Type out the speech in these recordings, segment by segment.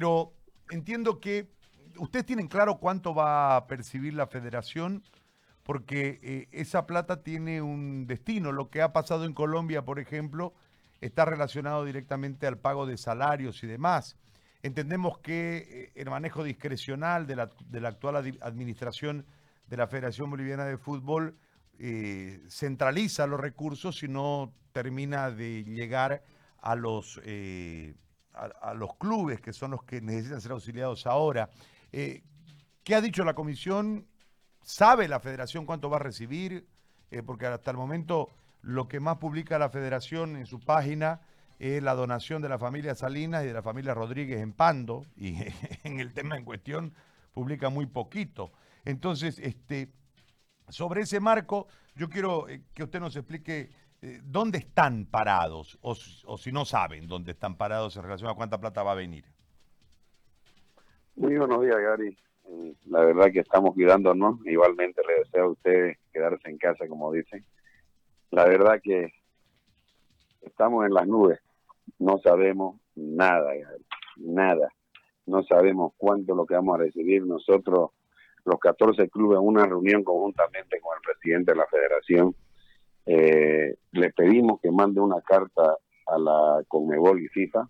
pero entiendo que ustedes tienen claro cuánto va a percibir la federación porque eh, esa plata tiene un destino. Lo que ha pasado en Colombia, por ejemplo, está relacionado directamente al pago de salarios y demás. Entendemos que eh, el manejo discrecional de la, de la actual administración de la Federación Boliviana de Fútbol eh, centraliza los recursos y no termina de llegar a los, a, los clubes que son los que necesitan ser auxiliados ahora. ¿Qué ha dicho la comisión? ¿Sabe la federación cuánto va a recibir? porque hasta el momento lo que más publica la federación en su página es la donación de la familia Salinas y de la familia Rodríguez en Pando, y en el tema en cuestión publica muy poquito. Entonces, este, sobre ese marco, yo quiero eh, que usted nos explique eh, dónde están parados, o, si no saben dónde están parados en relación a cuánta plata va a venir. Muy buenos días, Gary. Eh, la verdad que estamos cuidándonos. Igualmente le deseo a ustedes quedarse en casa, como dicen. La verdad que estamos en las nubes no sabemos nada, nada. No sabemos cuánto lo que vamos a recibir nosotros, los 14 clubes, en una reunión conjuntamente con el presidente de la federación. Eh, le pedimos que mande una carta a la Conmebol y FIFA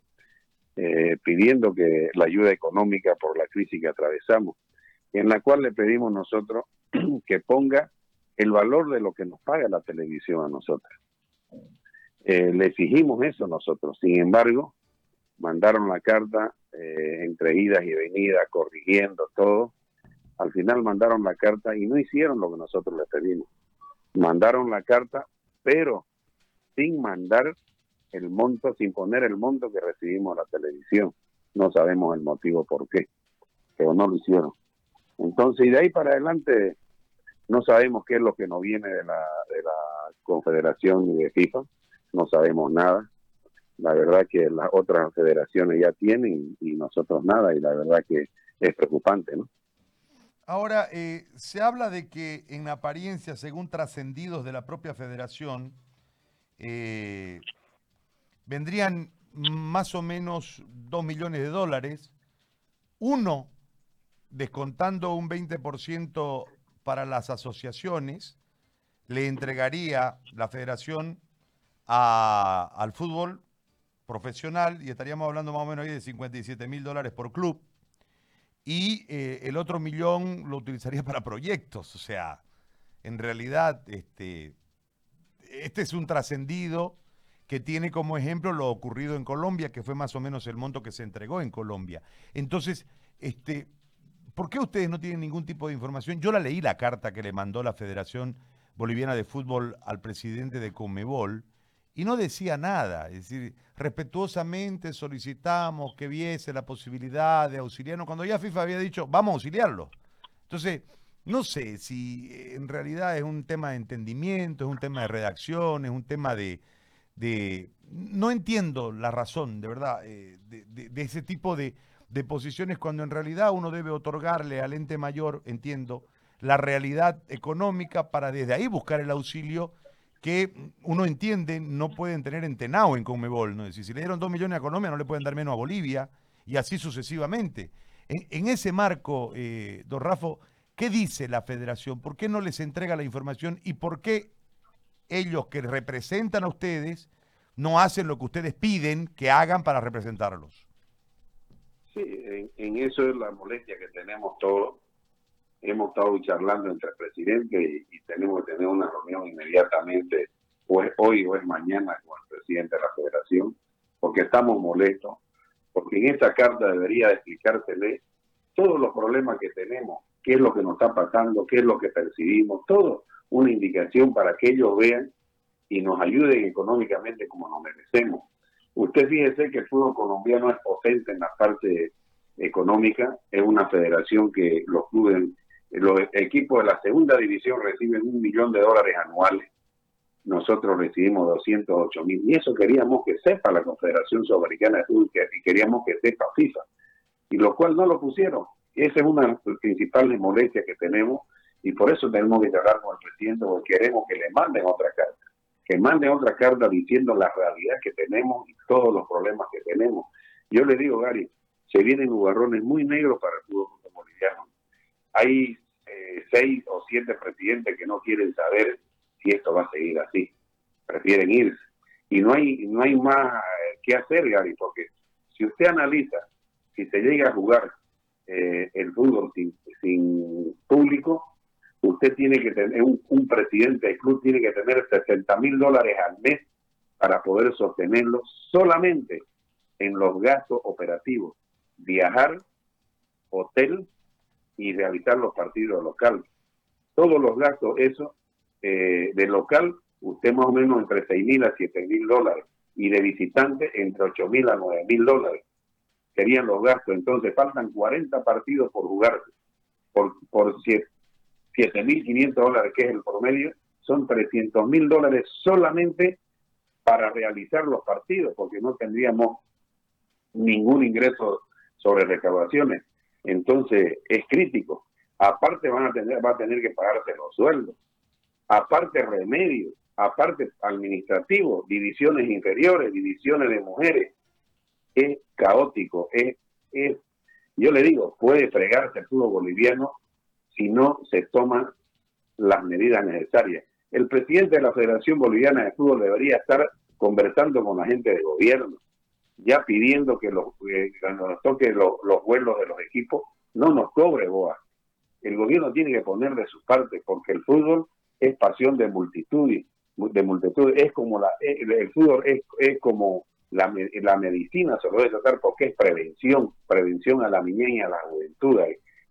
eh, pidiendo que la ayuda económica por la crisis que atravesamos, en la cual le pedimos nosotros que ponga el valor de lo que nos paga la televisión a nosotros. Eh, le exigimos eso nosotros. Sin embargo, mandaron la carta eh, entre idas y venidas, corrigiendo todo. Al final mandaron la carta y no hicieron lo que nosotros les pedimos. Mandaron la carta, pero sin mandar el monto, sin poner el monto que recibimos la televisión. No sabemos el motivo por qué, pero no lo hicieron. Entonces, y de ahí para adelante, no sabemos qué es lo que nos viene de la, de la Confederación y de FIFA no sabemos nada. La verdad que las otras federaciones ya tienen y nosotros nada, y la verdad que es preocupante, ¿no? Ahora, eh, se habla de que en apariencia, según trascendidos de la propia federación, eh, vendrían más o menos 2 millones de dólares, uno descontando un 20% para las asociaciones, le entregaría la federación al fútbol profesional y estaríamos hablando más o menos ahí de 57 mil dólares por club. Y eh, el otro millón lo utilizaría para proyectos. O sea, en realidad, este, este es un trascendido que tiene como ejemplo lo ocurrido en Colombia, que fue más o menos el monto que se entregó en Colombia. Entonces, este, ¿por qué ustedes no tienen ningún tipo de información? Yo la leí la carta que le mandó la Federación Boliviana de Fútbol al presidente de Comebol, y no decía nada. Es decir, respetuosamente solicitamos que viese la posibilidad de auxiliarnos, cuando ya FIFA había dicho, vamos a auxiliarlo. Entonces, no sé si en realidad es un tema de entendimiento, es un tema de redacción, es un tema de... de no entiendo la razón, de verdad, eh, de, ese tipo de, de posiciones cuando en realidad uno debe otorgarle al ente mayor, entiendo, la realidad económica para desde ahí buscar el auxilio que uno entiende no pueden tener en Tenao en Conmebol. ¿no? Decir, si le dieron dos millones a Colombia, no le pueden dar menos a Bolivia, y así sucesivamente. En, ese marco, eh, don Rafo, ¿qué dice la federación? ¿Por qué no les entrega la información y por qué ellos que representan a ustedes no hacen lo que ustedes piden que hagan para representarlos? Sí, en, en eso es la molestia que tenemos todos hemos estado charlando entre el presidente y, tenemos que tener una reunión inmediatamente, pues hoy o es mañana con el presidente de la federación, porque estamos molestos, porque en esta carta debería explicársele todos los problemas que tenemos, qué es lo que nos está pasando, qué es lo que percibimos, todo una indicación para que ellos vean y nos ayuden económicamente como nos merecemos. Usted fíjese que el fútbol colombiano es potente en la parte económica, es una federación que los clubes los equipos de la segunda división reciben un millón de dólares anuales. Nosotros recibimos 208 mil. Y eso queríamos que sepa la Confederación Sudamericana de Fútbol y queríamos que sepa FIFA. Y lo cual no lo pusieron. Esa es una de las principales molestias que tenemos y por eso tenemos que hablar con el presidente porque queremos que le manden otra carta. Que manden otra carta diciendo la realidad que tenemos y todos los problemas que tenemos. Yo le digo, Gary, se vienen jugarrones muy negros para el fútbol boliviano. Hay eh, seis o siete presidentes que no quieren saber si esto va a seguir así. Prefieren irse. Y no hay, no hay más eh, que hacer, Gary, porque si usted analiza, si se llega a jugar eh, el fútbol sin, sin público, usted tiene que tener, un, un presidente del club tiene que tener 60 mil dólares al mes para poder sostenerlo solamente en los gastos operativos, viajar, hotel y realizar los partidos locales. Todos los gastos, eso, eh, de local, usted más o menos entre 6 mil a 7 mil dólares y de visitante entre 8 mil a 9 mil dólares serían los gastos. Entonces faltan 40 partidos por jugarse. Por, por 7.500 dólares, que es el promedio, son 300 mil dólares solamente para realizar los partidos, porque no tendríamos ningún ingreso sobre recaudaciones. Entonces es crítico. Aparte van a tener, va a tener que pagarse los sueldos. Aparte remedios, aparte administrativo, divisiones inferiores, divisiones de mujeres. Es caótico, es, es yo le digo, puede fregarse el fútbol boliviano si no se toman las medidas necesarias. El presidente de la Federación Boliviana de Fútbol debería estar conversando con la gente de gobierno, ya pidiendo que los, eh, cuando nos toque los vuelos de los equipos, no nos cobre boa. El gobierno tiene que poner de su parte, porque el fútbol es pasión de multitud, de multitud, es como la, eh, el fútbol es, es como la, la medicina, se lo debe tratar porque es prevención, prevención a la niñez y a la juventud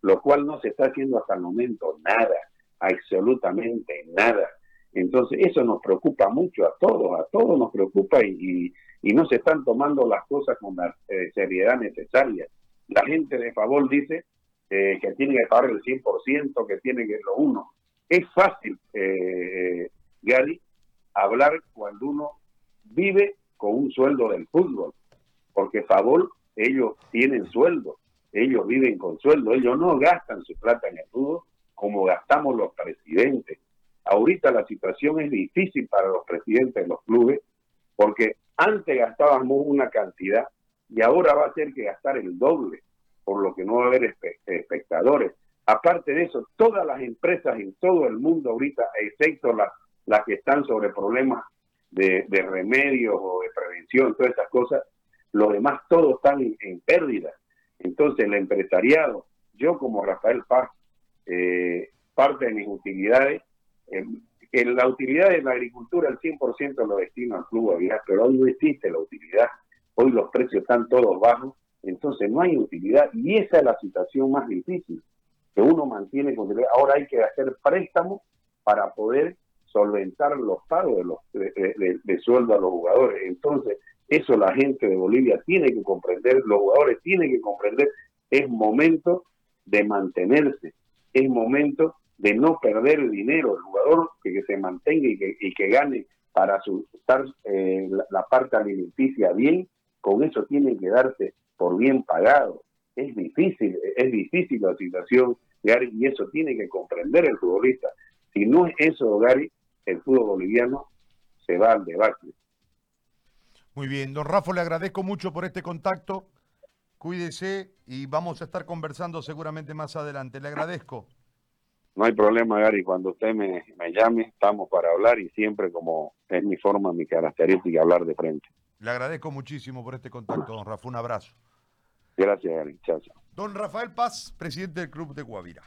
lo cual no se está haciendo hasta el momento nada, absolutamente nada. Entonces eso nos preocupa mucho a todos, a todos nos preocupa y, y, no se están tomando las cosas con la eh, seriedad necesaria. La gente de favor dice eh, que tiene que pagar el 100%, que tiene que lo uno. Es fácil, eh, Gary, hablar cuando uno vive con un sueldo del fútbol, porque favor ellos tienen sueldo ellos viven con sueldo, ellos no gastan su plata en el fútbol como gastamos los presidentes. Ahorita la situación es difícil para los presidentes de los clubes porque antes gastábamos una cantidad y ahora va a ser que gastar el doble, por lo que no va a haber espectadores. Aparte de eso, todas las empresas en todo el mundo ahorita, excepto las, las que están sobre problemas de, remedios o de prevención, todas esas cosas, los demás todos están en pérdida. Entonces, el empresariado, yo como Rafael Paz, eh, parte de mis utilidades, en la utilidad de la agricultura, el 100% lo destino al Club Aviar, pero hoy no existe la utilidad, hoy los precios están todos bajos, entonces no hay utilidad y esa es la situación más difícil, que uno mantiene con ahora hay que hacer préstamos para poder solventar los pagos de, los, de sueldo a los jugadores. Entonces, eso la gente de Bolivia tiene que comprender, los jugadores tienen que comprender, es momento de mantenerse, es momento de no perder el dinero, el jugador que, se mantenga y que, gane para sustar eh, la, parte alimenticia bien, con eso tiene que darse por bien pagado. Es difícil, es difícil la situación, Gary, y eso tiene que comprender el futbolista. Si no es eso, Gary, el fútbol boliviano se va al debate. Muy bien, don Rafa, le agradezco mucho por este contacto. Cuídese y vamos a estar conversando seguramente más adelante. Le agradezco. No hay problema, Gary. Cuando usted me, llame, estamos para hablar y siempre como es mi forma, mi característica, hablar de frente. Le agradezco muchísimo por este contacto, don Rafa. Un abrazo. Gracias, Gary. Chao, Don Rafael Paz, presidente del Club de Guavira.